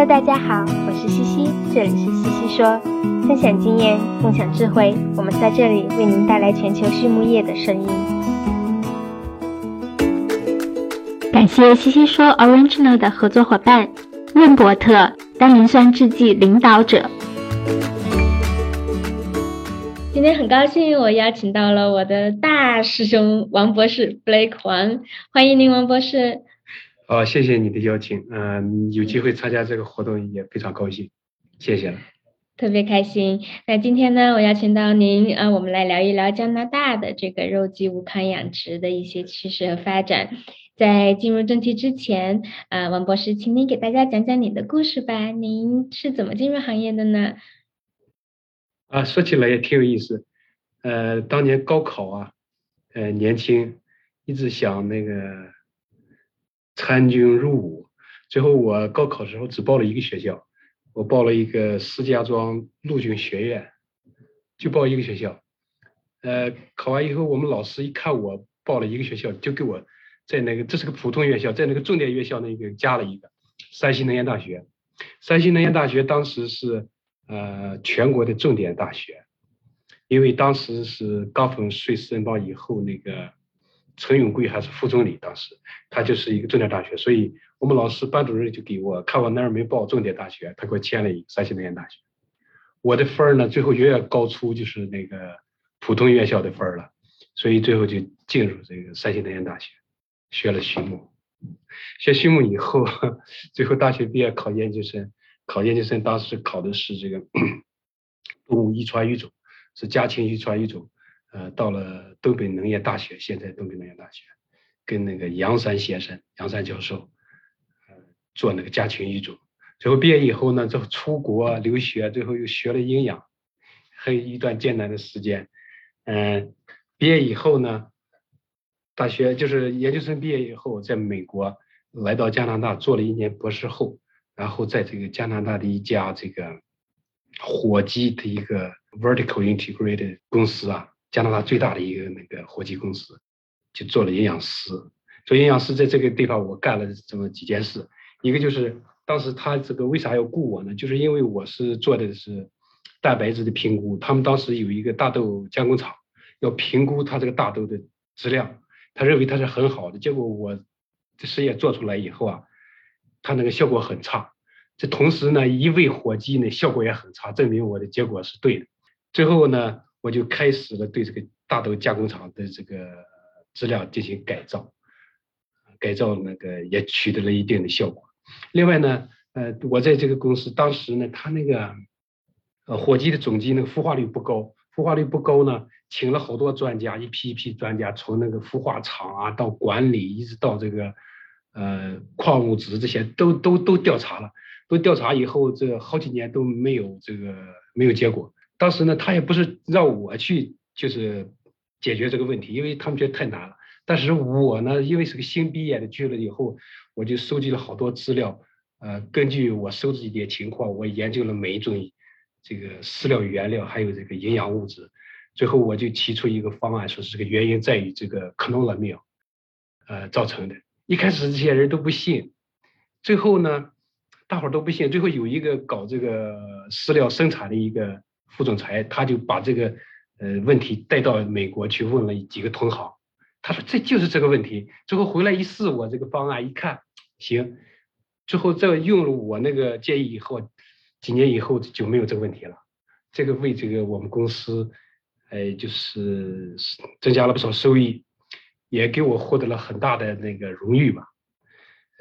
Hello，大家好，我是西西，这里是西西说，分享经验，共享智慧，我们在这里为您带来全球畜牧业的声音。感谢西西说 Original 的合作伙伴润伯特单磷酸制剂领导者。今天很高兴，我邀请到了我的大师兄王博士 Blake 黄，欢迎您，王博士。好，谢谢你的邀请，嗯，有机会参加这个活动也非常高兴，谢谢了。特别开心。那今天呢，我邀请到您，啊，我们来聊一聊加拿大的这个肉鸡无抗养殖的一些趋势和发展。在进入正题之前，啊，王博士，请您给大家讲讲你的故事吧。您是怎么进入行业的呢？啊，说起来也挺有意思。呃，当年高考啊，呃，年轻，一直想那个。参军入伍，最后我高考时候只报了一个学校，我报了一个石家庄陆军学院，就报一个学校。呃，考完以后，我们老师一看我报了一个学校，就给我在那个这是个普通院校，在那个重点院校那个加了一个山西能源大学。山西能源大学当时是呃全国的重点大学，因为当时是刚分瑞士联邦以后那个。陈永贵还是副总理，当时他就是一个重点大学，所以我们老师班主任就给我看我那儿没报重点大学，他给我签了一个山西能源大学。我的分儿呢，最后远远高出就是那个普通院校的分儿了，所以最后就进入这个山西能源大学，学了畜牧。学畜牧以后，最后大学毕业考研究生，考研究生当时考的是这个 动物遗传育种，是家禽遗传育种。呃，到了东北农业大学，现在东北农业大学，跟那个杨山先生、杨山教授，呃，做那个家禽育种。最后毕业以后呢，就出国留学，最后又学了营养，还有一段艰难的时间。嗯，毕业以后呢，大学就是研究生毕业以后，在美国来到加拿大做了一年博士后，然后在这个加拿大的一家这个火鸡的一个 vertical integrated 公司啊。加拿大最大的一个那个火鸡公司，就做了营养师。做营养师在这个地方，我干了这么几件事。一个就是当时他这个为啥要雇我呢？就是因为我是做的是蛋白质的评估。他们当时有一个大豆加工厂，要评估他这个大豆的质量，他认为它是很好的。结果我这实验做出来以后啊，它那个效果很差。这同时呢，一喂火鸡呢，效果也很差，证明我的结果是对的。最后呢。我就开始了对这个大豆加工厂的这个质量进行改造，改造那个也取得了一定的效果。另外呢，呃，我在这个公司当时呢，他那个呃火鸡的种鸡那个孵化率不高，孵化率不高呢，请了好多专家，一批一批专家从那个孵化厂啊到管理，一直到这个呃矿物质这些都都都调查了，都调查以后，这好几年都没有这个没有结果。当时呢，他也不是让我去，就是解决这个问题，因为他们觉得太难了。但是我呢，因为是个新毕业的，去了以后，我就收集了好多资料，呃，根据我收集的情况，我研究了每一种这个饲料原料，还有这个营养物质，最后我就提出一个方案，说是这个原因在于这个 corn oil，呃造成的。一开始这些人都不信，最后呢，大伙儿都不信，最后有一个搞这个饲料生产的一个。副总裁他就把这个呃问题带到美国去问了几个同行，他说这就是这个问题。最后回来一试我这个方案，一看行，最后再用了我那个建议以后，几年以后就没有这个问题了。这个为这个我们公司，呃，就是增加了不少收益，也给我获得了很大的那个荣誉吧。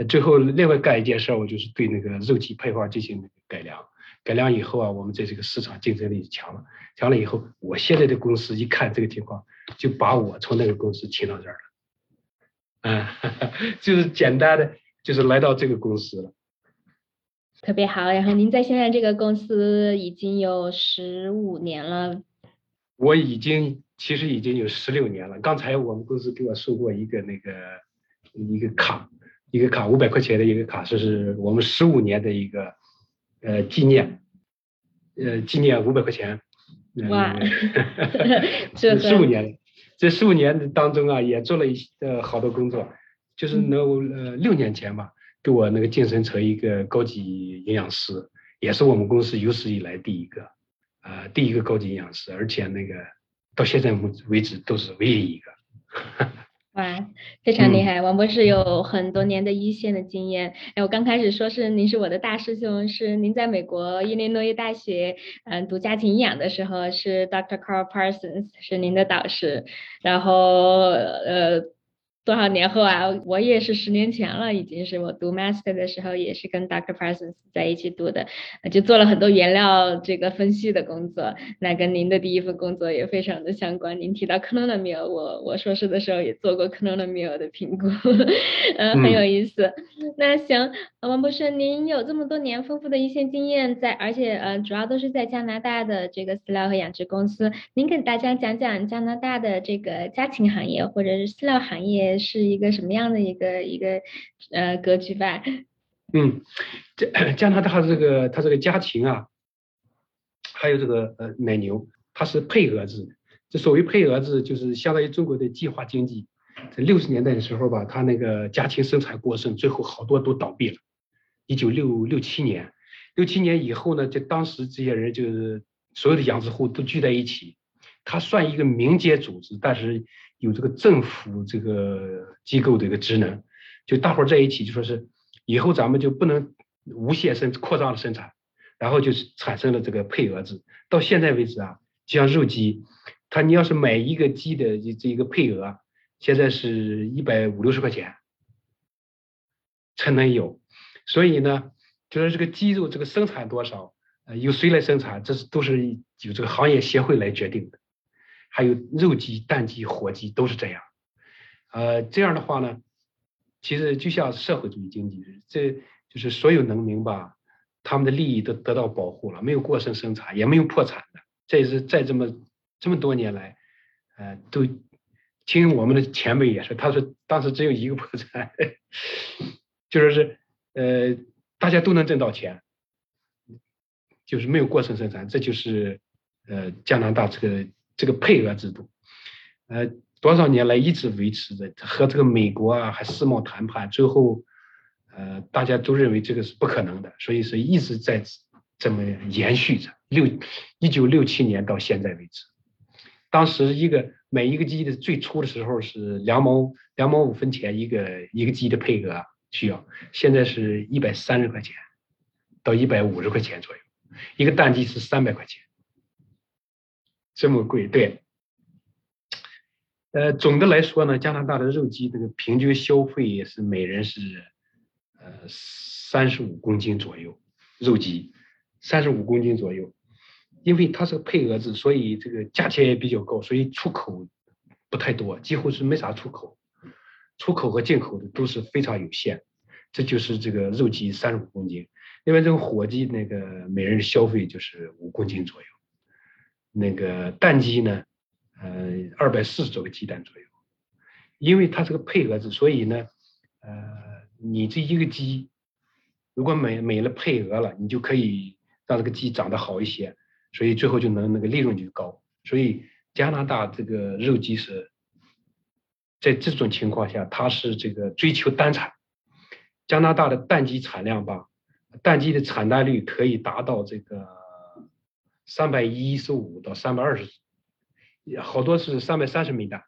最后另外干一件事儿，我就是对那个肉鸡配方进行改良。改良以后啊，我们在这个市场竞争力强了，强了以后，我现在的公司一看这个情况，就把我从那个公司请到这儿了，啊，就是简单的，就是来到这个公司了。特别好，然后您在现在这个公司已经有十五年了。我已经其实已经有十六年了。刚才我们公司给我送过一个那个一个卡，一个卡五百块钱的一个卡，这是我们十五年的一个。呃，纪念，呃，纪念五百块钱。哇，这十五年，这十五年当中啊，也做了一呃好多工作，就是能呃六年前吧，给我那个晋升成一个高级营养师，也是我们公司有史以来第一个，呃，第一个高级营养师，而且那个到现在为止都是唯一一个。哇，非常厉害！王博士有很多年的一线的经验。哎，我刚开始说是您是我的大师兄，是您在美国伊利诺伊大学嗯读家庭营养的时候，是 Dr. Carl Parsons 是您的导师，然后呃。多少年后啊，我也是十年前了，已经是我读 master 的时候，也是跟 Dr. Parsons 在一起读的，就做了很多原料这个分析的工作。那跟您的第一份工作也非常的相关。您提到 c l o n a m i l 我我硕士的时候也做过 c l o n a m i l 的评估，呃，很有意思。那行，王博士，您有这么多年丰富的一线经验，在而且呃主要都是在加拿大的这个饲料和养殖公司，您给大家讲讲加拿大的这个家禽行业或者是饲料行业。是一个什么样的一个一个呃格局吧？嗯，加加拿大这个它这个家禽啊，还有这个呃奶牛，它是配额制。这所谓配额制，就是相当于中国的计划经济。在六十年代的时候吧，它那个家禽生产过剩，最后好多都倒闭了。一九六六七年，六七年以后呢，就当时这些人就是所有的养殖户都聚在一起，它算一个民间组织，但是。有这个政府这个机构的一个职能，就大伙儿在一起就说是以后咱们就不能无限生扩张的生产，然后就是产生了这个配额制。到现在为止啊，就像肉鸡，它你要是买一个鸡的这一个配额，现在是一百五六十块钱才能有。所以呢，就是这个鸡肉这个生产多少，呃，由谁来生产，这是都是由这个行业协会来决定的。还有肉鸡、蛋鸡、火鸡都是这样，呃，这样的话呢，其实就像社会主义经济，这就是所有农民吧，他们的利益都得到保护了，没有过剩生产，也没有破产的。这是在这么这么多年来，呃，都听我们的前辈也是，他说当时只有一个破产，就说是呃，大家都能挣到钱，就是没有过剩生产，这就是呃加拿大这个。这个配额制度，呃，多少年来一直维持着，和这个美国啊还世贸谈判，最后，呃，大家都认为这个是不可能的，所以是一直在这么延续着。六一九六七年到现在为止，当时一个每一个鸡的最初的时候是两毛两毛五分钱一个一个鸡的配额需要，现在是一百三十块钱到一百五十块钱左右，一个蛋鸡是三百块钱。这么贵，对，呃，总的来说呢，加拿大的肉鸡这个平均消费也是每人是呃三十五公斤左右，肉鸡三十五公斤左右，因为它是个配额制，所以这个价钱也比较高，所以出口不太多，几乎是没啥出口，出口和进口的都是非常有限，这就是这个肉鸡三十五公斤，另外这个火鸡那个每人消费就是五公斤左右。那个蛋鸡呢，呃，二百四十多个鸡蛋左右，因为它是个配额制，所以呢，呃，你这一个鸡如果买买了配额了，你就可以让这个鸡长得好一些，所以最后就能那个利润就高。所以加拿大这个肉鸡是在这种情况下，它是这个追求单产。加拿大的蛋鸡产量吧，蛋鸡的产蛋率可以达到这个。三百一十五到三百二十，好多是三百三十枚蛋，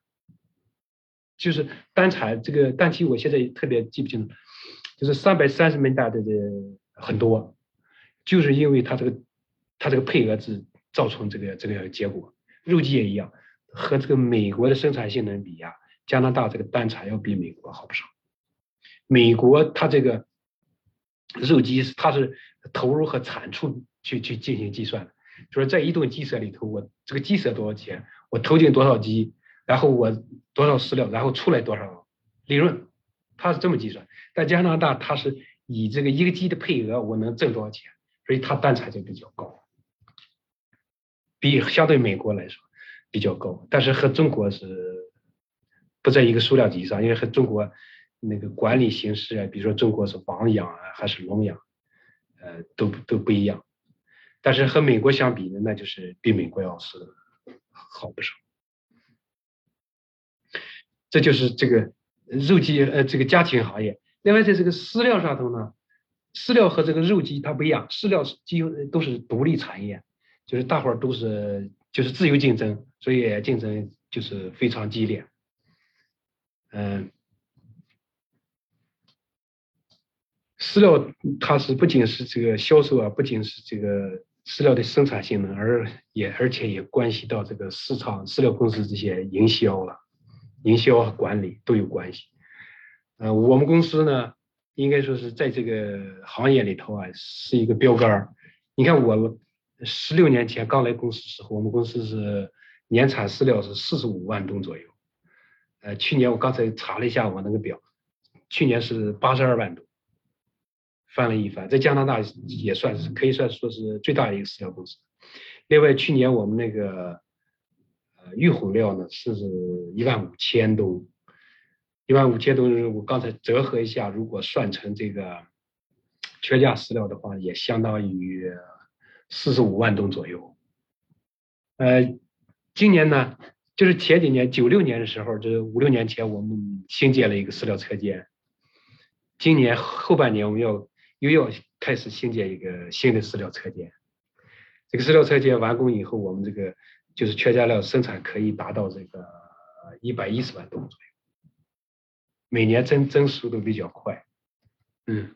就是单产这个蛋期，我现在特别记不清楚，就是三百三十枚蛋的这很多，就是因为它这个它这个配额制造成这个这个结果。肉鸡也一样，和这个美国的生产性能比呀，加拿大这个单产要比美国好不少。美国它这个肉鸡它是投入和产出去去进行计算的。就是在一顿鸡舍里头，我这个鸡舍多少钱？我投进多少鸡，然后我多少饲料，然后出来多少利润，它是这么计算。在加拿大，它是以这个一个鸡的配额，我能挣多少钱，所以它单产就比较高，比相对美国来说比较高。但是和中国是不在一个数量级上，因为和中国那个管理形式啊，比如说中国是网养啊还是笼养，呃，都都不一样。但是和美国相比呢，那就是比美国要是好不少。这就是这个肉鸡呃这个家禽行业。另外在这个饲料上头呢，饲料和这个肉鸡它不一样，饲料是几乎都是独立产业，就是大伙儿都是就是自由竞争，所以竞争就是非常激烈。嗯，饲料它是不仅是这个销售啊，不仅是这个饲料的生产性能，而也而且也关系到这个市场饲料公司这些营销了，营销和管理都有关系。呃，我们公司呢，应该说是在这个行业里头啊，是一个标杆儿。你看我十六年前刚来公司时候，我们公司是年产饲料是四十五万吨左右。呃，去年我刚才查了一下我那个表，去年是八十二万吨，翻了一番，在加拿大也算是可以算说是最大的一个饲料公司。另外，去年我们那个呃预混料呢是一万五千吨，一万五千吨，我刚才折合一下，如果算成这个缺价饲料的话，也相当于四十五万吨左右。呃，今年呢？就是前几年，九六年的时候，就是五六年前，我们新建了一个饲料车间。今年后半年，我们要又要开始新建一个新的饲料车间。这个饲料车间完工以后，我们这个就是全价料生产可以达到这个一百一十万吨左右，每年增增速都比较快。嗯，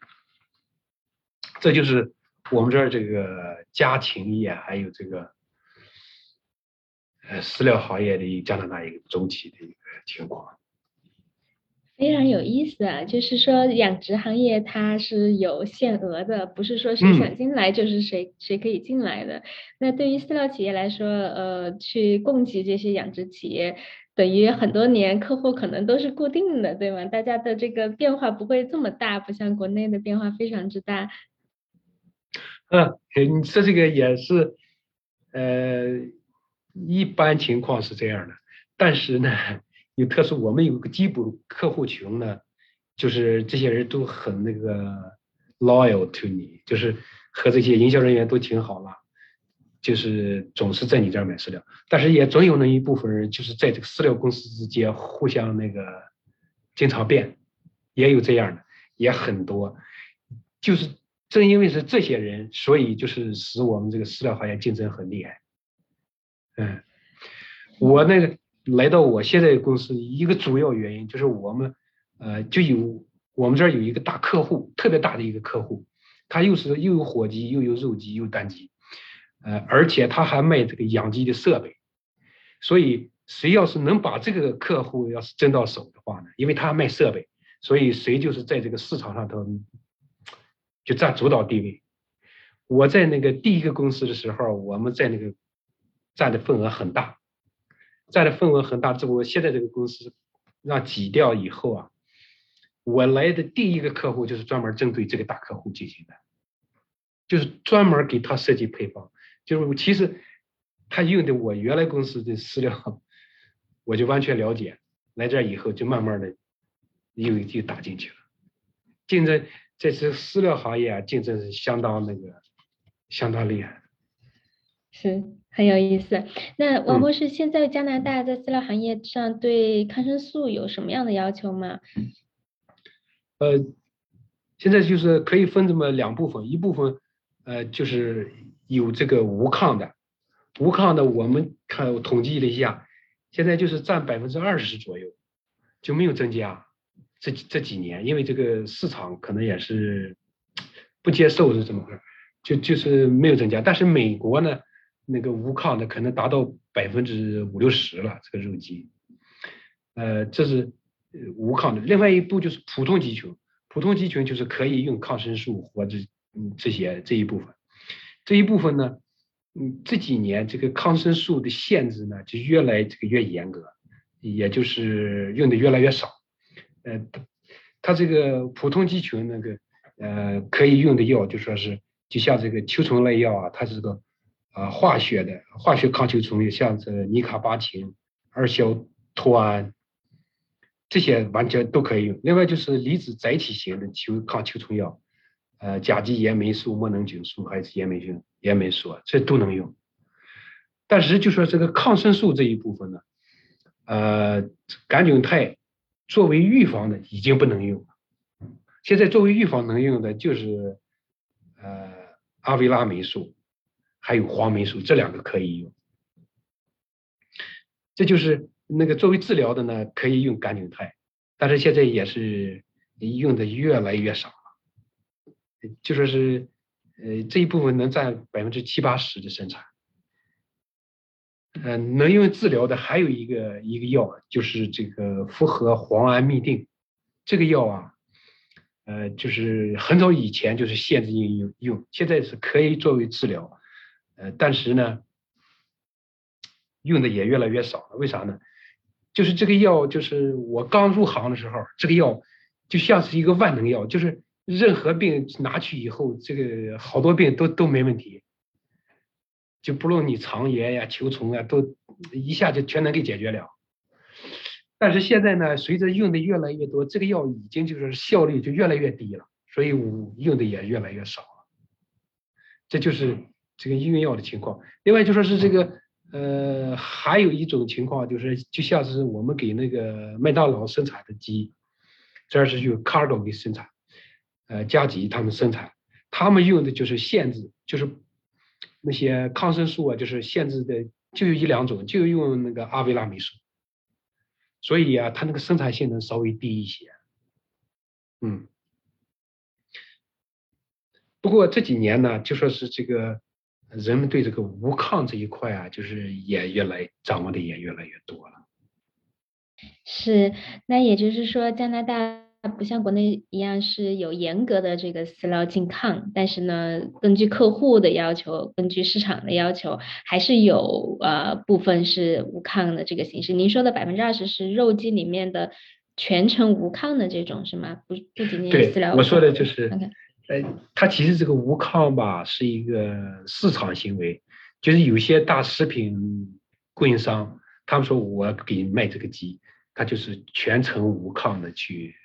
这就是我们这儿这个家禽业还有这个。呃，饲料行业的加拿大一个总体的一个情况，非常有意思啊！就是说，养殖行业它是有限额的，不是说谁想进来就是谁谁可以进来的。那对于饲料企业来说，呃，去供给这些养殖企业，等于很多年客户可能都是固定的，对吗？大家的这个变化不会这么大，不像国内的变化非常之大。嗯，你说这个也是，呃。一般情况是这样的，但是呢，有特殊，我们有个基本客户群呢，就是这些人都很那个 loyal to 你，就是和这些营销人员都挺好了，就是总是在你这儿买饲料。但是也总有那一部分人，就是在这个饲料公司之间互相那个经常变，也有这样的，也很多。就是正因为是这些人，所以就是使我们这个饲料行业竞争很厉害。嗯，我那个来到我现在公司一个主要原因就是我们，呃，就有我们这儿有一个大客户，特别大的一个客户，他又是又有火鸡，又有肉鸡，又蛋鸡，呃，而且他还卖这个养鸡的设备，所以谁要是能把这个客户要是争到手的话呢，因为他卖设备，所以谁就是在这个市场上头就占主导地位。我在那个第一个公司的时候，我们在那个。占的份额很大，占的份额很大。这我现在这个公司让挤掉以后啊，我来的第一个客户就是专门针对这个大客户进行的，就是专门给他设计配方。就是其实他用的我原来公司的饲料，我就完全了解。来这以后就慢慢的又又打进去了。竞争在这饲料行业啊，竞争是相当那个相当厉害。是很有意思。那王博士，现在加拿大在饲料行业上对抗生素有什么样的要求吗？呃，现在就是可以分这么两部分，一部分呃就是有这个无抗的，无抗的我们看统计了一下，现在就是占百分之二十左右，就没有增加。这这几年，因为这个市场可能也是不接受是怎么回事，就就是没有增加。但是美国呢？那个无抗的可能达到百分之五六十了，这个肉鸡，呃，这是无抗的。另外一步就是普通鸡群，普通鸡群就是可以用抗生素或者嗯这些这一部分，这一部分呢，嗯这几年这个抗生素的限制呢就越来这个越严格，也就是用的越来越少，呃，它这个普通鸡群那个呃可以用的药就说是就像这个秋虫类药啊，它是个。啊，化学的化学抗球虫像这尼卡巴嗪、二硝脱胺这些完全都可以用。另外就是离子载体型的球抗球虫药，呃，甲基盐霉素、莫能菌素还是盐霉菌、盐霉素，这都能用。但是就说这个抗生素这一部分呢，呃，杆菌肽作为预防的已经不能用了，现在作为预防能用的就是呃阿维拉霉素，还有黄霉素这两个可以用。这就是那个作为治疗的呢，可以用甘菌肽，但是现在也是用的越来越少了，就说是呃这一部分能占百分之七八十的生产。呃，能用治疗的还有一个一个药，就是这个复合磺胺嘧啶，这个药啊，呃，就是很早以前就是限制应用用，现在是可以作为治疗，呃，但是呢，用的也越来越少了。为啥呢？就是这个药，就是我刚入行的时候，这个药就像是一个万能药，就是任何病拿去以后，这个好多病都都没问题。就不论你肠炎呀、球虫啊，都一下就全能给解决了。但是现在呢，随着用的越来越多，这个药已经就是效率就越来越低了，所以我用的也越来越少了。这就是这个医用药的情况。另外就说是这个，呃，还有一种情况就是，就像是我们给那个麦当劳生产的鸡，这是用 Cargo 给生产，呃，加急他们生产，他们用的就是限制，就是。那些抗生素啊，就是限制的，就有一两种，就用那个阿维拉霉素，所以啊，它那个生产性能稍微低一些。嗯，不过这几年呢，就说是这个人们对这个无抗这一块啊，就是也越来掌握的也越来越多了。是，那也就是说加拿大。它不像国内一样是有严格的这个饲料禁抗，但是呢，根据客户的要求，根据市场的要求，还是有呃部分是无抗的这个形式。您说的百分之二十是肉鸡里面的全程无抗的这种是吗？不不仅仅是饲料。我说的就是，呃，它其实这个无抗吧是一个市场行为，就是有些大食品供应商，他们说我给你卖这个鸡，他就是全程无抗的去。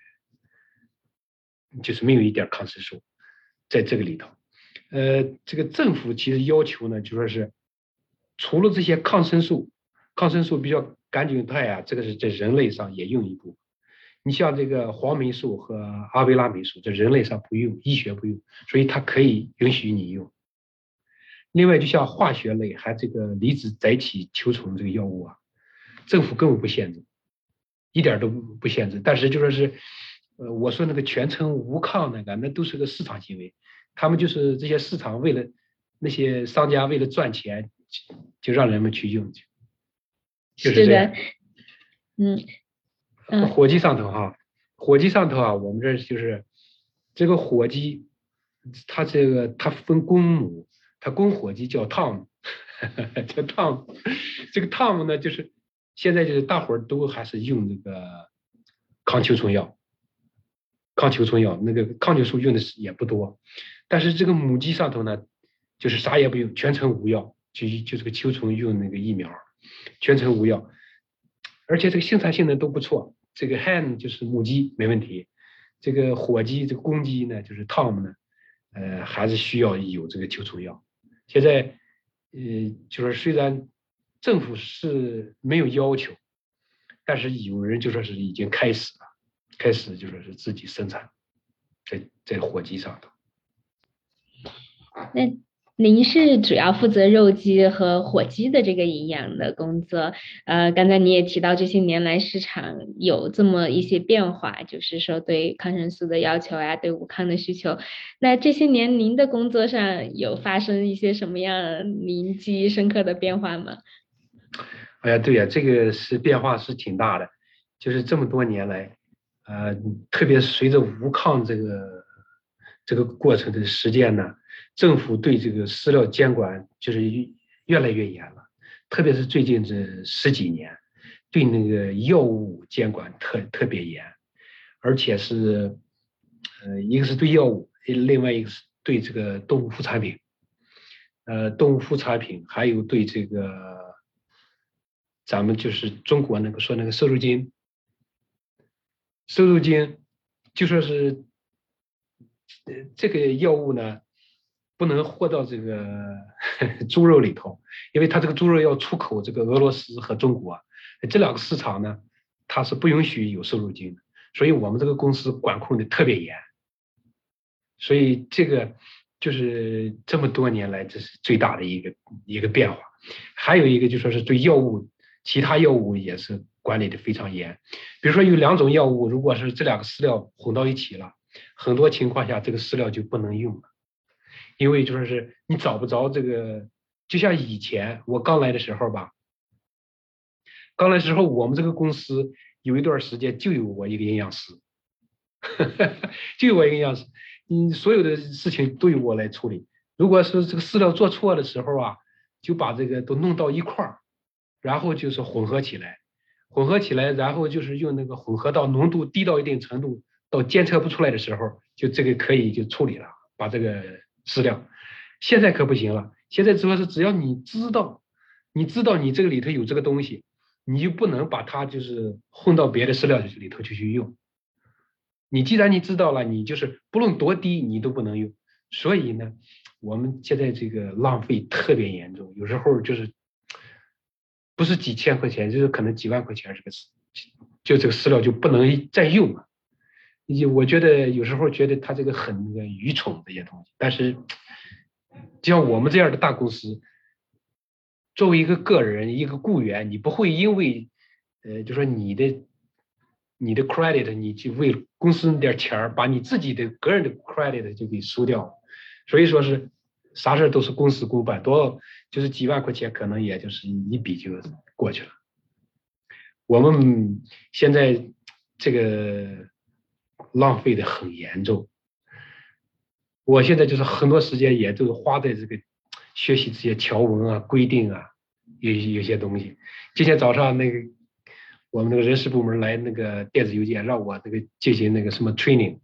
就是没有一点抗生素在这个里头，呃，这个政府其实要求呢，就说是除了这些抗生素，抗生素比较甘菌肽啊，这个是在人类上也用一部分。你像这个黄霉素和阿维拉霉素，在人类上不用，医学不用，所以它可以允许你用。另外，就像化学类还这个离子载体球虫这个药物啊，政府根本不限制，一点都不限制，但是就说是。呃，我说那个全程无抗那个，那都是个市场行为，他们就是这些市场为了那些商家为了赚钱，就让人们去用去，就是这样。嗯，火鸡上头哈，火鸡上头啊，我们这就是这个火鸡，它这个它分公母，它公火鸡叫汤姆，叫汤姆，这个汤姆呢，就是现在就是大伙儿都还是用这个抗球虫药。抗球虫药那个抗球素用的是也不多，但是这个母鸡上头呢，就是啥也不用，全程无药，就就这个球虫用那个疫苗，全程无药，而且这个生产性能都不错。这个 hen 就是母鸡没问题，这个火鸡这个公鸡呢，就是 tom 呢，呃，还是需要有这个驱虫药。现在呃，就是虽然政府是没有要求，但是有人就说是已经开始了。开始就说是自己生产，在在火鸡上头。那您是主要负责肉鸡和火鸡的这个营养的工作。呃，刚才你也提到这些年来市场有这么一些变化，就是说对抗生素的要求啊，对无抗的需求。那这些年您的工作上有发生一些什么样您记忆深刻的变化吗？哎呀，对呀，这个是变化是挺大的，就是这么多年来。呃，特别随着无抗这个这个过程的实践呢，政府对这个饲料监管就是越来越严了。特别是最近这十几年，对那个药物监管特特别严，而且是呃，一个是对药物，另外一个是对这个动物副产品，呃，动物副产品还有对这个咱们就是中国那个说那个瘦肉精。瘦肉精就说是，呃，这个药物呢，不能活到这个 猪肉里头，因为它这个猪肉要出口这个俄罗斯和中国这两个市场呢，它是不允许有瘦肉精的，所以我们这个公司管控的特别严，所以这个就是这么多年来这是最大的一个一个变化。还有一个就说是对药物，其他药物也是管理的非常严。比如说有两种药物，如果是这两个饲料混到一起了，很多情况下这个饲料就不能用了，因为就说是你找不着这个，就像以前我刚来的时候吧，刚来时候我们这个公司有一段时间就有我一个营养师，就有我一个营养师，你所有的事情都由我来处理。如果是这个饲料做错的时候啊。就把这个都弄到一块儿，然后就是混合起来，混合起来，然后就是用那个混合到浓度低到一定程度，到监测不出来的时候，就这个可以就处理了，把这个饲料。现在可不行了，现在主要是只要你知道，你知道你这个里头有这个东西，你就不能把它就是混到别的饲料里头去去用。你既然你知道了，你就是不论多低你都不能用。所以呢。我们现在这个浪费特别严重，有时候就是不是几千块钱，就是可能几万块钱这个饲，就这个饲料就不能再用了。就我觉得有时候觉得他这个很那个愚蠢这些东西，但是就像我们这样的大公司，作为一个个人一个雇员，你不会因为呃，就说你的你的 credit，你去为公司那点钱儿，把你自己的个人的 credit 就给输掉。所以说是啥事儿都是公事公办，多就是几万块钱，可能也就是一笔就过去了。我们现在这个浪费的很严重，我现在就是很多时间也都是花在这个学习这些条文啊、规定啊，有有些东西。今天早上那个我们那个人事部门来那个电子邮件，让我那个进行那个什么 training，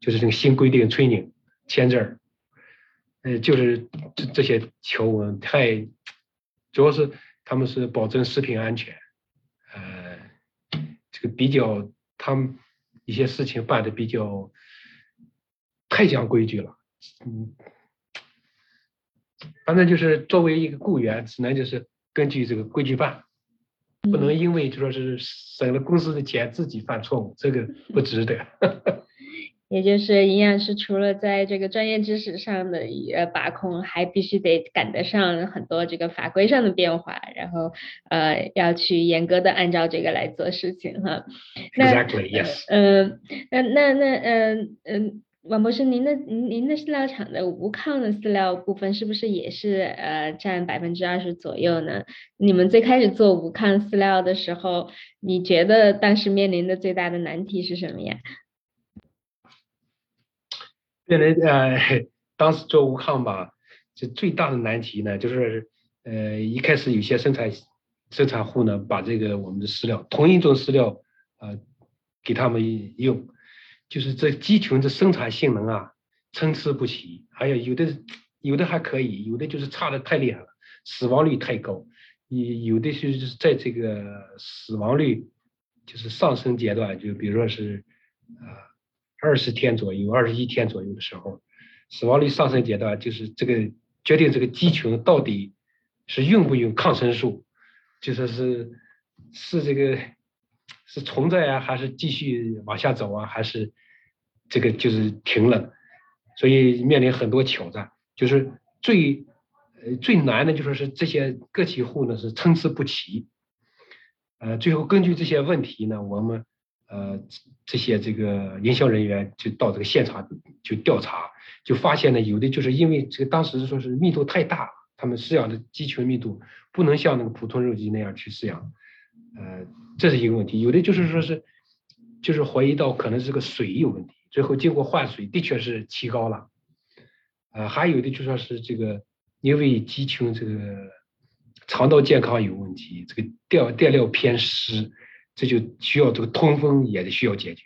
就是这个新规定 training 签字儿。呃，就是这这些条文太，主要是他们是保证食品安全，呃，这个比较他们一些事情办的比较太讲规矩了，嗯，反正就是作为一个雇员，只能就是根据这个规矩办，不能因为就说是省了公司的钱自己犯错误，这个不值得。也就是营养师除了在这个专业知识上的呃把控，还必须得赶得上很多这个法规上的变化，然后呃要去严格的按照这个来做事情哈。Exactly, yes. 嗯，那那那嗯嗯，王博士，您的您您的饲料厂的无抗的饲料部分是不是也是呃占百分之二十左右呢？你们最开始做无抗饲料的时候，你觉得当时面临的最大的难题是什么呀？面临呃，当时做无抗吧，这最大的难题呢，就是呃，一开始有些生产生产户呢，把这个我们的饲料同一种饲料呃，给他们用，就是这鸡群的生产性能啊参差不齐，还有有的有的还可以，有的就是差的太厉害了，死亡率太高，有有的是在这个死亡率就是上升阶段，就比如说是啊。二十天左右，二十一天左右的时候，死亡率上升阶段，就是这个决定这个鸡群到底是用不用抗生素，就说是是这个是存在啊，还是继续往下走啊，还是这个就是停了，所以面临很多挑战，就是最呃最难的就说是这些个体户呢是参差不齐，呃，最后根据这些问题呢，我们。呃，这些这个营销人员就到这个现场就调查，就发现呢，有的就是因为这个当时说是密度太大，他们饲养的鸡群密度不能像那个普通肉鸡那样去饲养，呃，这是一个问题。有的就是说是，就是怀疑到可能是个水有问题，最后经过换水的确是提高了，呃，还有的就说是这个因为鸡群这个肠道健康有问题，这个调垫料偏湿。这就需要这个通风也得需要解决，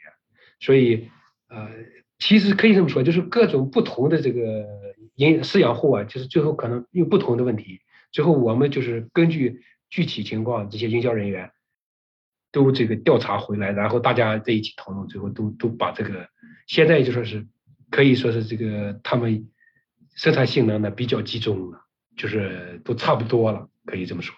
所以呃，其实可以这么说，就是各种不同的这个营饲养户啊，就是最后可能有不同的问题，最后我们就是根据具体情况，这些营销人员都这个调查回来，然后大家在一起讨论，最后都都把这个现在就说是可以说是这个他们生产性能呢比较集中了，就是都差不多了，可以这么说。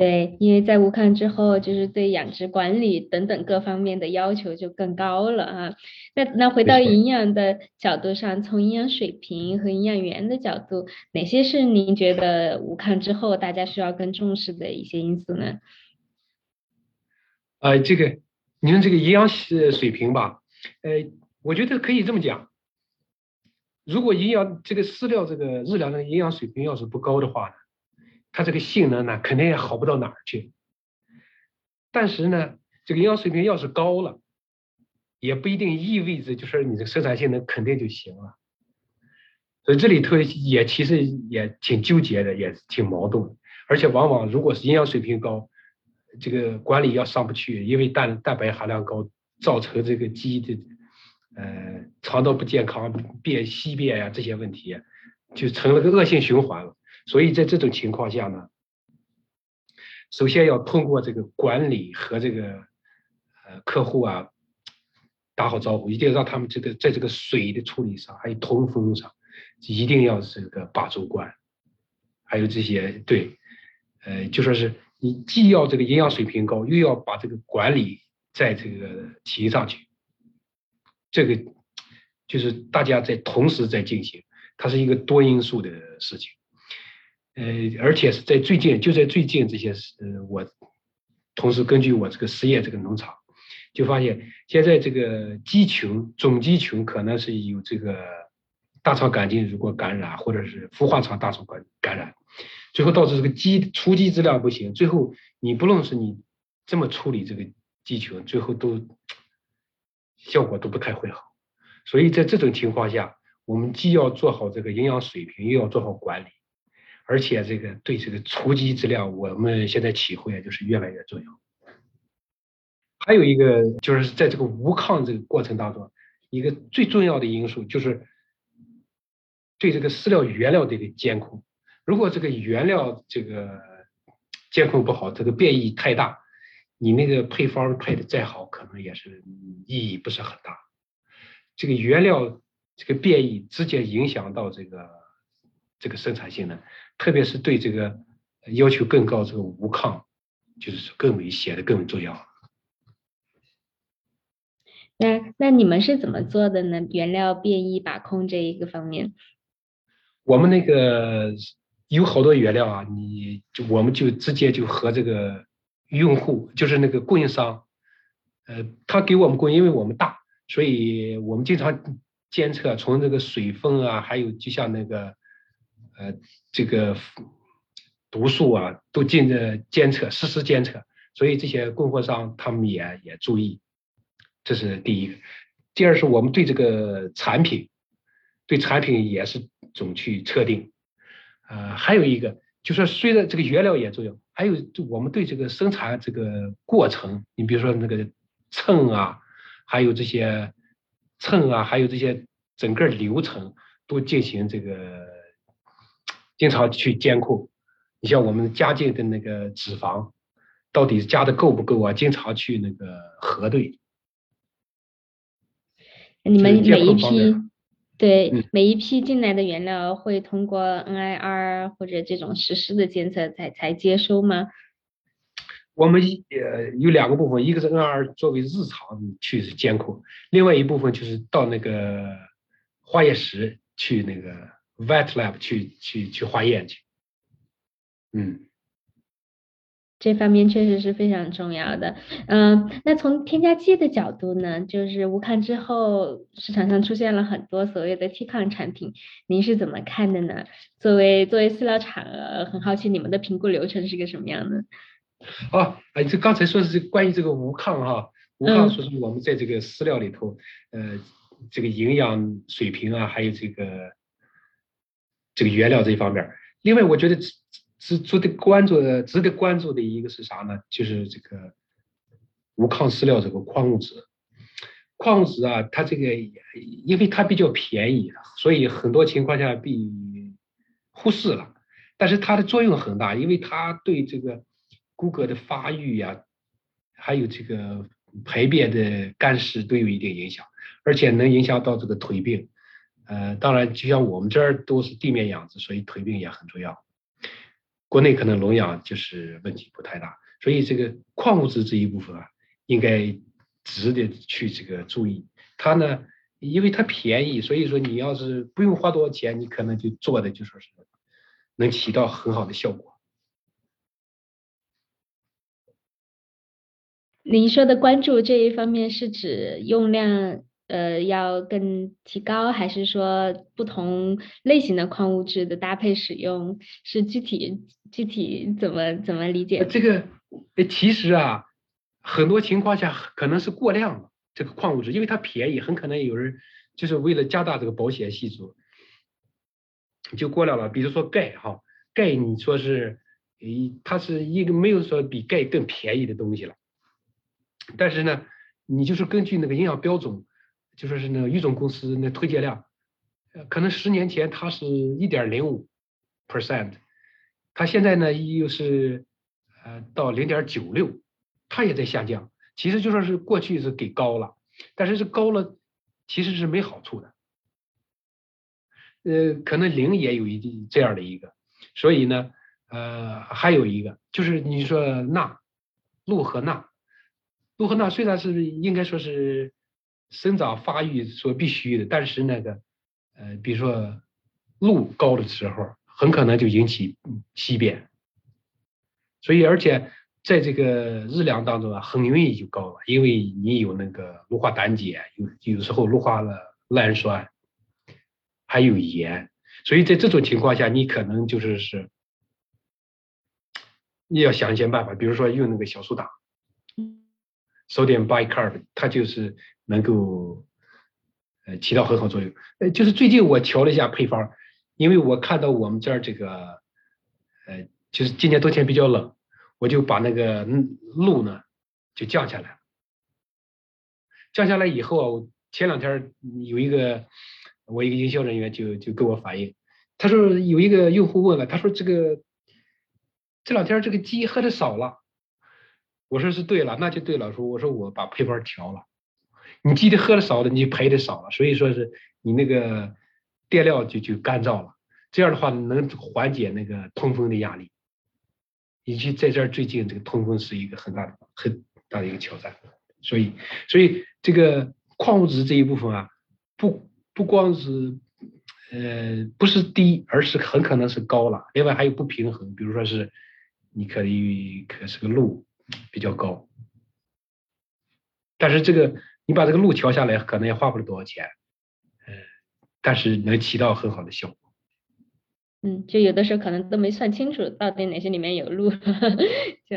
对，因为在武汉之后，就是对养殖管理等等各方面的要求就更高了啊。那那回到营养的角度上，从营养水平和营养源的角度，哪些是您觉得武汉之后大家需要更重视的一些因素呢？呃，这个，你看这个营养水平吧，呃，我觉得可以这么讲，如果营养这个饲料这个日粮的营养水平要是不高的话呢？它这个性能呢，肯定也好不到哪儿去。但是呢，这个营养水平要是高了，也不一定意味着就是你的生产性能肯定就行了。所以这里头也其实也挺纠结的，也挺矛盾。而且往往如果是营养水平高，这个管理要上不去，因为蛋蛋白含量高，造成这个鸡的呃肠道不健康、便稀便呀这些问题，就成了个恶性循环了。所以在这种情况下呢，首先要通过这个管理和这个呃客户啊打好招呼，一定要让他们这个在这个水的处理上，还有通风上，一定要这个把住关，还有这些对，呃就说是你既要这个营养水平高，又要把这个管理在这个提上去，这个就是大家在同时在进行，它是一个多因素的事情。呃，而且是在最近，就在最近这些呃，我同时根据我这个实验这个农场，就发现现在这个鸡群种鸡群可能是有这个大肠杆菌如果感染，或者是孵化场大肠杆感染，最后导致这个鸡雏鸡质量不行，最后你不论是你这么处理这个鸡群，最后都效果都不太会好。所以在这种情况下，我们既要做好这个营养水平，又要做好管理。而且这个对这个雏鸡质量，我们现在体会就是越来越重要。还有一个就是在这个无抗这个过程当中，一个最重要的因素就是对这个饲料原料的一个监控。如果这个原料这个监控不好，这个变异太大，你那个配方配的再好，可能也是意义不是很大。这个原料这个变异直接影响到这个这个生产性能。特别是对这个要求更高，这个无抗就是更为显得更为重要。那那你们是怎么做的呢？原料变异把控这一个方面？我们那个有好多原料啊，你就我们就直接就和这个用户，就是那个供应商，呃，他给我们供应，因为我们大，所以我们经常监测从这个水分啊，还有就像那个。呃，这个毒素啊，都进着监测，实时监测，所以这些供货商他们也也注意，这是第一个。第二是我们对这个产品，对产品也是总去测定。呃，还有一个就说，虽然这个原料也重要，还有我们对这个生产这个过程，你比如说那个秤啊，还有这些秤啊，还有这些整个流程都进行这个。经常去监控，你像我们加进的那个脂肪，到底加的够不够啊？经常去那个核对。你们每一批，对每一批进来的原料会通过 NIR 或者这种实时的监测才才接收吗？我们呃有两个部分，一个是 NIR 作为日常去监控，另外一部分就是到那个化验室去那个。Vet lab 去去去化验去，嗯，这方面确实是非常重要的。嗯，那从添加剂的角度呢，就是无抗之后市场上出现了很多所谓的替抗产品，您是怎么看的呢？作为作为饲料厂，很好奇你们的评估流程是个什么样的？哦，哎，这刚才说的是关于这个无抗哈，无抗说是我们在这个饲料里头，呃，这个营养水平啊，还有这个。这个原料这一方面，另外我觉得值值值得关注的、值得关注的一个是啥呢？就是这个无抗饲料这个矿物质。矿物质啊，它这个因为它比较便宜，所以很多情况下被忽视了。但是它的作用很大，因为它对这个骨骼的发育呀，还有这个排便的干湿都有一定影响，而且能影响到这个腿病。呃，当然，就像我们这儿都是地面养殖，所以腿病也很重要。国内可能笼养就是问题不太大，所以这个矿物质这一部分啊，应该值得去这个注意。它呢，因为它便宜，所以说你要是不用花多少钱，你可能就做的就说是能起到很好的效果。您说的关注这一方面是指用量？呃，要更提高，还是说不同类型的矿物质的搭配使用？是具体具体怎么怎么理解？这个，其实啊，很多情况下可能是过量了这个矿物质，因为它便宜，很可能有人就是为了加大这个保险系数，就过量了。比如说钙哈，钙你说是，一，它是一个没有说比钙更便宜的东西了，但是呢，你就是根据那个营养标准。就说是那个育种公司那推荐量，呃可能十年前它是一点零五 percent，它现在呢又是呃到零点九六，它也在下降。其实就说是过去是给高了，但是这高了其实是没好处的。呃，可能零也有一这样的一个，所以呢，呃，还有一个就是你说钠，氯和钠，氯和钠虽然是应该说是。生长发育所必须的，但是那个，呃，比如说氯高的时候，很可能就引起稀变。所以，而且在这个日粮当中啊，很容易就高了，因为你有那个氯化胆碱，有有时候氯化了氨酸，还有盐，所以在这种情况下，你可能就是是，你要想一些办法，比如说用那个小苏打。sodium bicarb，它就是能够呃起到很好作用。呃，就是最近我调了一下配方，因为我看到我们这儿这个呃，就是今年冬天比较冷，我就把那个露呢就降下来。降下来以后啊，我前两天有一个我一个营销人员就就跟我反映，他说有一个用户问了，他说这个这两天这个鸡喝的少了。我说是对了，那就对了。说我说我把配方调了，你记得喝的少了，你排的少了，所以说是你那个电料就就干燥了。这样的话能缓解那个通风的压力，以及在这儿最近这个通风是一个很大的很大的一个挑战。所以所以这个矿物质这一部分啊，不不光是呃不是低，而是很可能是高了。另外还有不平衡，比如说是你可以可是个路。比较高，但是这个你把这个路调下来，可能也花不了多少钱，嗯，但是能起到很好的效果。嗯，就有的时候可能都没算清楚到底哪些里面有路，就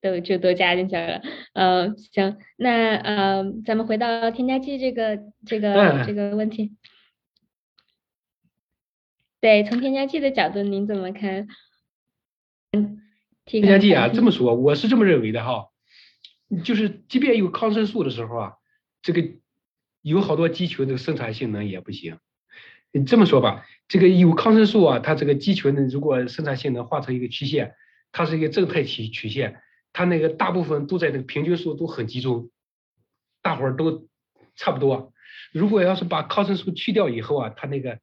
都就都加进去了。呃，行，那呃，咱们回到添加剂这个这个这个问题。对，从添加剂的角度，您怎么看？添加剂啊，这么说，我是这么认为的哈，就是即便有抗生素的时候啊，这个有好多鸡群的生产性能也不行。你这么说吧，这个有抗生素啊，它这个鸡群的如果生产性能画成一个曲线，它是一个正态曲曲线，它那个大部分都在那个平均数都很集中，大伙儿都差不多。如果要是把抗生素去掉以后啊，它那个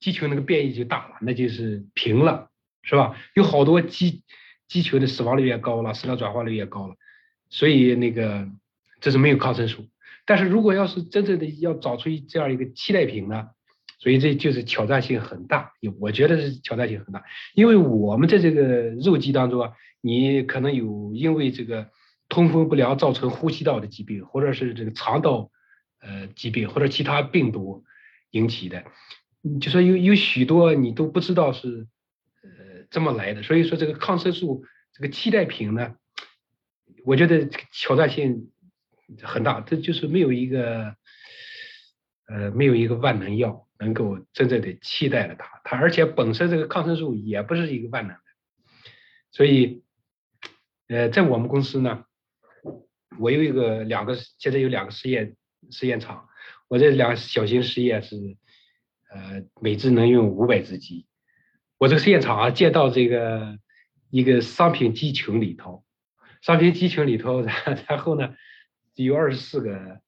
鸡群那个变异就大了，那就是平了，是吧？有好多鸡。鸡群的死亡率也高了，饲料转化率也高了，所以那个这是没有抗生素。但是如果要是真正的要找出这样一个替代品呢，所以这就是挑战性很大。我觉得是挑战性很大，因为我们在这个肉鸡当中啊，你可能有因为这个通风不良造成呼吸道的疾病，或者是这个肠道呃疾病或者其他病毒引起的，就说有有许多你都不知道是呃。这么来的，所以说这个抗生素这个替代品呢，我觉得这个挑战性很大，这就是没有一个呃没有一个万能药能够真正的替代了它，它而且本身这个抗生素也不是一个万能的，所以呃在我们公司呢，我有一个两个现在有两个实验实验场，我这两小型实验是呃每只能用五百只鸡。我这个实验场啊，建到这个一个商品鸡群里头，商品鸡群里头，然然后呢，有二十四个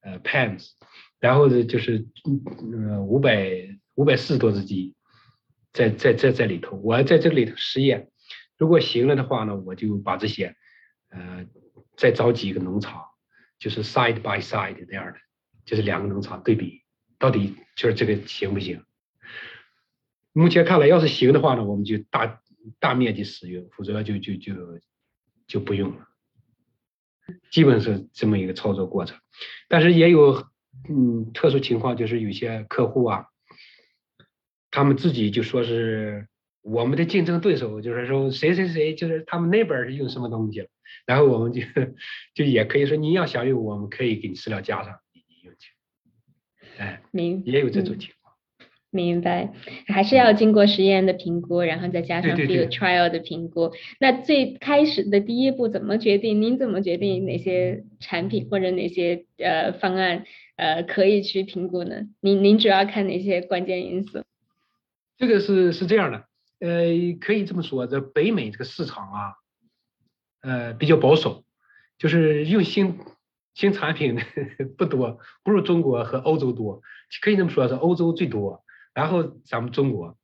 呃 pens，然后呢就是呃五百五百四十多只鸡，在在在在里头，我在这里头实验，如果行了的话呢，我就把这些，呃，再找几个农场，就是 side by side 这样的，就是两个农场对比，到底就是这个行不行？目前看来，要是行的话呢，我们就大大面积使用，否则就就就就不用了。基本是这么一个操作过程，但是也有嗯特殊情况，就是有些客户啊，他们自己就说是我们的竞争对手，就是说谁谁谁，就是他们那边是用什么东西了，然后我们就就也可以说你要想用，我们可以给你资料加上，你用去，哎，明也有这种情况。明白，还是要经过实验的评估，然后再加上 field trial 的评估。那最开始的第一步怎么决定？您怎么决定哪些产品或者哪些呃方案呃可以去评估呢？您您主要看哪些关键因素？这个是是这样的，呃，可以这么说，在北美这个市场啊，呃，比较保守，就是用新新产品的 不多，不如中国和欧洲多，可以这么说，是欧洲最多，然后咱们中国，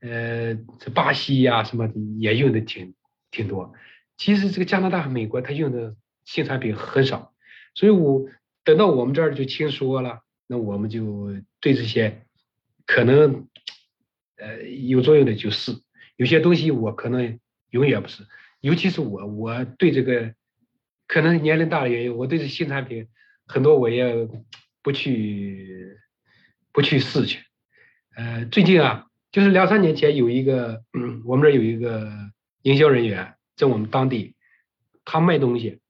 呃，这巴西呀、什么的也用的挺挺多。其实这个加拿大和美国，它用的新产品很少，所以我等到我们这儿就听说了，那我们就对这些可能呃有作用的就试，有些东西我可能永远不是，尤其是我我对这个可能年龄大的原因，我对这新产品很多我也不去不去试去。呃，最近啊，就是两三年前有一个，嗯，我们这有一个营销人员在我们当地，他卖东西，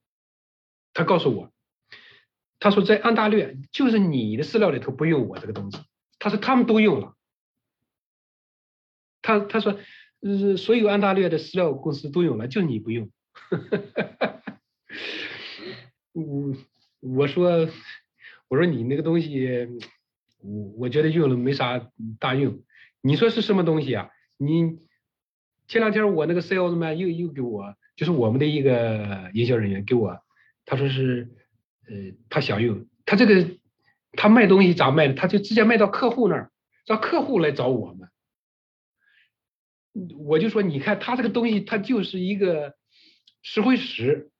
他告诉我，他说在安大略，就是你的饲料里头不用我这个东西，他说他们都用了，他他说，呃，所有安大略的饲料公司都用了，就你不用，我 我说我说你那个东西。我我觉得用了没啥大用，你说是什么东西啊？你前两天我那个 salesman 又又给我，就是我们的一个营销人员给我，他说是，呃，他想用，他这个他卖东西咋卖的？他就直接卖到客户那儿，让客户来找我们。我就说，你看他这个东西，它就是一个石灰石，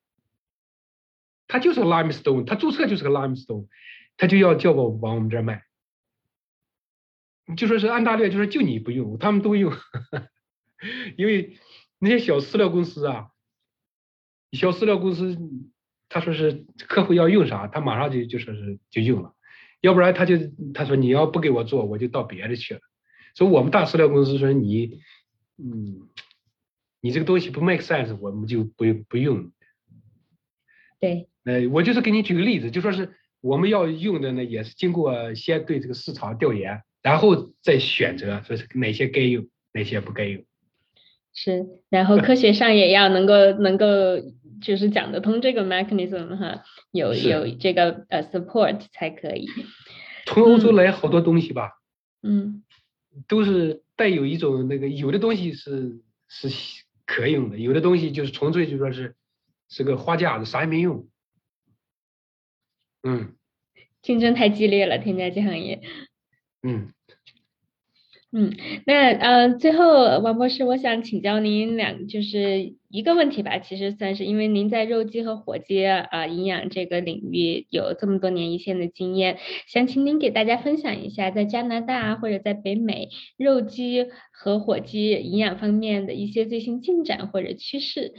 它就是个 limestone，他注册就是个 limestone，他就要叫我往我们这儿卖。就说是安大略，就说就你不用，他们都用，因为那些小饲料公司啊，小饲料公司，他说是客户要用啥，他马上就就说是就用了，要不然他就他说你要不给我做，我就到别的去了。所以我们大饲料公司说你，嗯，你这个东西不 make sense，我们就不不用。对，呃，我就是给你举个例子，就说是我们要用的呢，也是经过先对这个市场调研。然后再选择说是哪些该用，哪些不该用。是，然后科学上也要能够能够就是讲得通这个 mechanism 哈，有有这个呃 support 才可以。从欧洲来好多东西吧，嗯，都是带有一种那个，有的东西是是可用的，有的东西就是纯粹就说是是个花架子，啥也没用。嗯，竞争太激烈了，添加剂行业。嗯，嗯，那呃，最后王博士，我想请教您两，就是一个问题吧，其实算是因为您在肉鸡和火鸡啊营养这个领域有这么多年一线的经验，想请您给大家分享一下，在加拿大或者在北美肉鸡和火鸡营养方面的一些最新进展或者趋势。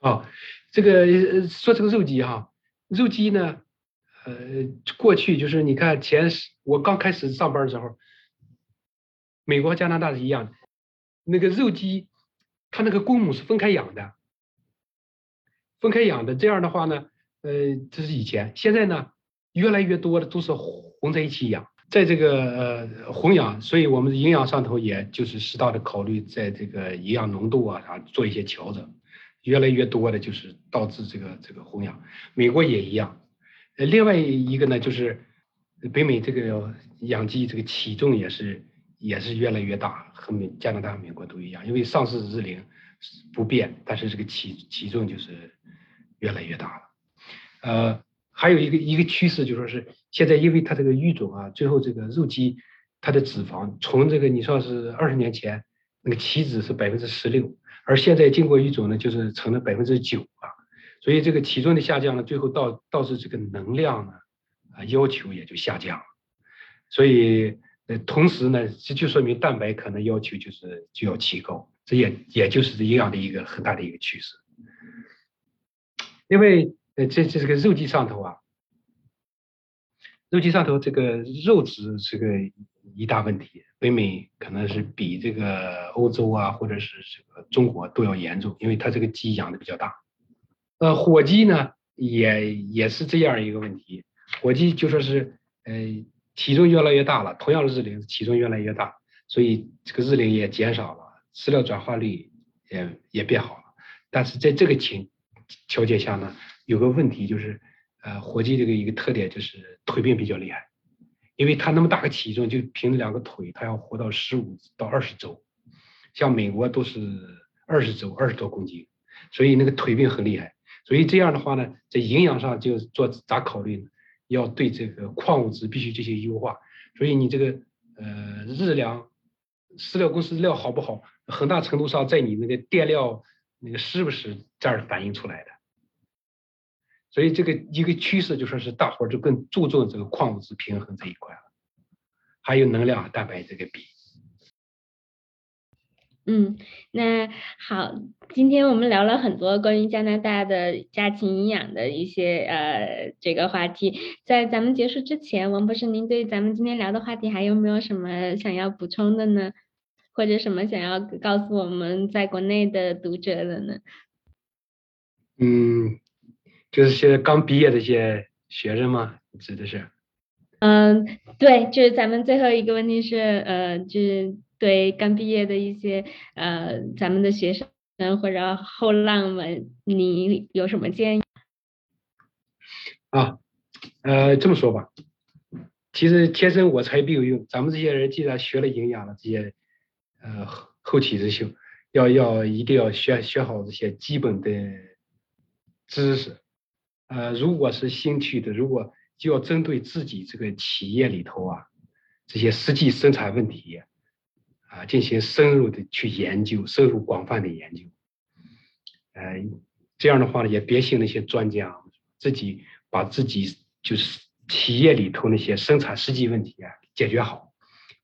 哦，这个说这个肉鸡哈，肉鸡呢。呃，过去就是你看前，我刚开始上班的时候，美国和加拿大是一样的，那个肉鸡，它那个公母是分开养的，分开养的，这样的话呢，呃，这是以前，现在呢，越来越多的都是混在一起养，在这个呃混养，所以我们营养上头也就是适当的考虑，在这个营养浓度啊啥做一些调整，越来越多的就是导致这个这个混养，美国也一样。呃，另外一个呢，就是北美这个养鸡这个体重也是也是越来越大，和美加拿大、美国都一样，因为上市日龄不变，但是这个体体重就是越来越大了。呃，还有一个一个趋势就说是现在因为它这个育种啊，最后这个肉鸡它的脂肪从这个你说是二十年前那个起脂是百分之十六，而现在经过育种呢，就是成了百分之九啊，所以这个体重的下降呢，最后导导致这个能量呢啊要求也就下降了，所以呃同时呢，这就说明蛋白可能要求就是就要提高，这也也就是营养的一个很大的一个趋势。因为呃这这这个肉鸡上头啊。肉鸡上头这个肉质是个一大问题，北美可能是比这个欧洲啊，或者是这个中国都要严重，因为它这个鸡养的比较大。呃，火鸡呢也也是这样一个问题，火鸡就说是呃体重越来越大了，同样的日龄体重越来越大，所以这个日龄也减少了，饲料转化率也也变好了。但是在这个情条件下呢，有个问题就是。呃，火鸡这个一个特点就是腿病比较厉害，因为它那么大个体重，就凭两个腿，它要活到十五到二十周，像美国都是二十周，二十多公斤，所以那个腿病很厉害。所以这样的话呢，在营养上就做咋考虑呢？要对这个矿物质必须进行优化。所以你这个呃日粮饲料公司料好不好，很大程度上在你那个垫料那个是不是这儿反映出来的。所以这个一个趋势就说是大伙儿就更注重这个矿物质平衡这一块了，还有能量蛋白这个比。嗯，那好，今天我们聊了很多关于加拿大的家禽营养的一些呃这个话题，在咱们结束之前，王博士，您对咱们今天聊的话题还有没有什么想要补充的呢？或者什么想要告诉我们在国内的读者的呢？嗯。就是现在刚毕业的一些学生吗？指的是？嗯，对，就是咱们最后一个问题是，呃，就是对刚毕业的一些呃咱们的学生或者后浪们，你有什么建议？啊，呃，这么说吧，其实天生我材必有用。咱们这些人既然学了营养了，这些呃后起之秀，要要一定要学学好这些基本的知识。呃，如果是兴趣的，如果就要针对自己这个企业里头啊，这些实际生产问题，啊进行深入的去研究，深入广泛的研究。呃，这样的话呢，也别信那些专家，自己把自己就是企业里头那些生产实际问题啊解决好，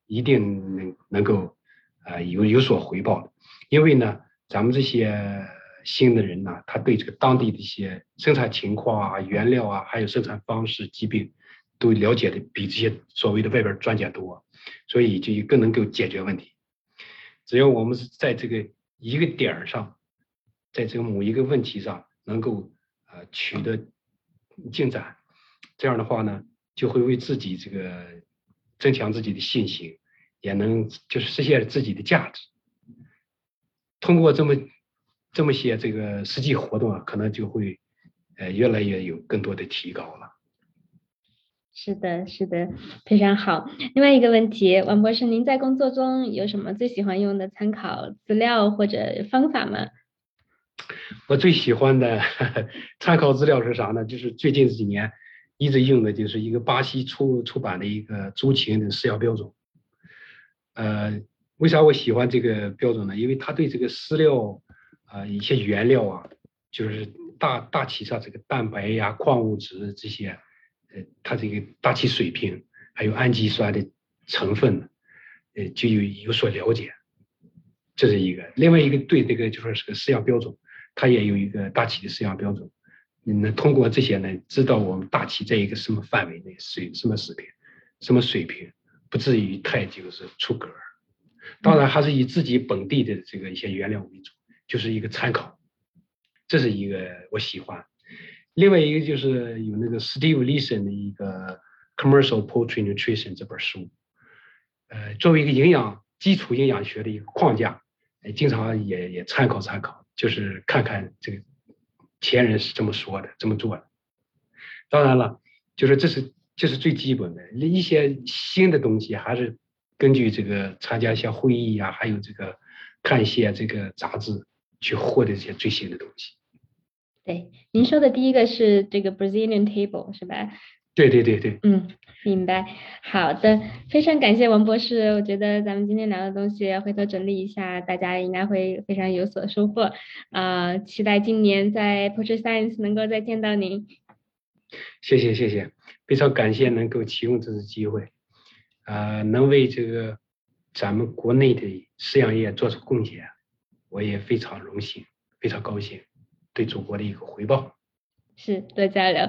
一定能能够啊有有所回报的。因为呢，咱们这些。新的人呢，他对这个当地的一些生产情况啊、原料啊，还有生产方式、疾病，都了解的比这些所谓的外边专家多，所以就更能够解决问题。只要我们是在这个一个点儿上，在这个某一个问题上能够呃取得进展，这样的话呢，就会为自己这个增强自己的信心，也能就是实现自己的价值。通过这么。这么些这个实际活动啊，可能就会呃越来越有更多的提高了。是的，是的，非常好。另外一个问题，王博士，您在工作中有什么最喜欢用的参考资料或者方法吗？我最喜欢的 参考资料是啥呢？就是最近这几年一直用的就是一个巴西出出版的一个猪禽的饲料标准。呃，为啥我喜欢这个标准呢？因为它对这个饲料。啊，一些原料啊，就是大大体上这个蛋白呀、矿物质这些，呃，它这个大气水平，还有氨基酸的成分，呃，就有有所了解。这是一个，另外一个对这个就说是个饲养标准，它也有一个大体的饲养标准。你能通过这些呢，知道我们大气在一个什么范围内水什么水平，什么水平，不至于太就是出格。当然还是以自己本地的这个一些原料为主。就是一个参考，这是一个我喜欢。另外一个就是有那个 Steve Lison 的一个 Commercial Poultry Nutrition 这本书，呃，作为一个营养基础营养学的一个框架，经常也也参考参考，就是看看这个前人是这么说的，这么做的。当然了，就是这是这是最基本的，一些新的东西还是根据这个参加一些会议啊，还有这个看一些这个杂志。去获得一些最新的东西。对，您说的第一个是这个 Brazilian Table 是吧？对对对对，嗯，明白。好的，非常感谢王博士。我觉得咱们今天聊的东西，回头整理一下，大家应该会非常有所收获。啊，期待今年在 Portrait Science 能够再见到您。谢谢谢谢，非常感谢能够提供这次机会，啊，能为这个咱们国内的饲养业做出贡献，我也非常荣幸，非常高兴，对祖国的一个回报。是，多交流。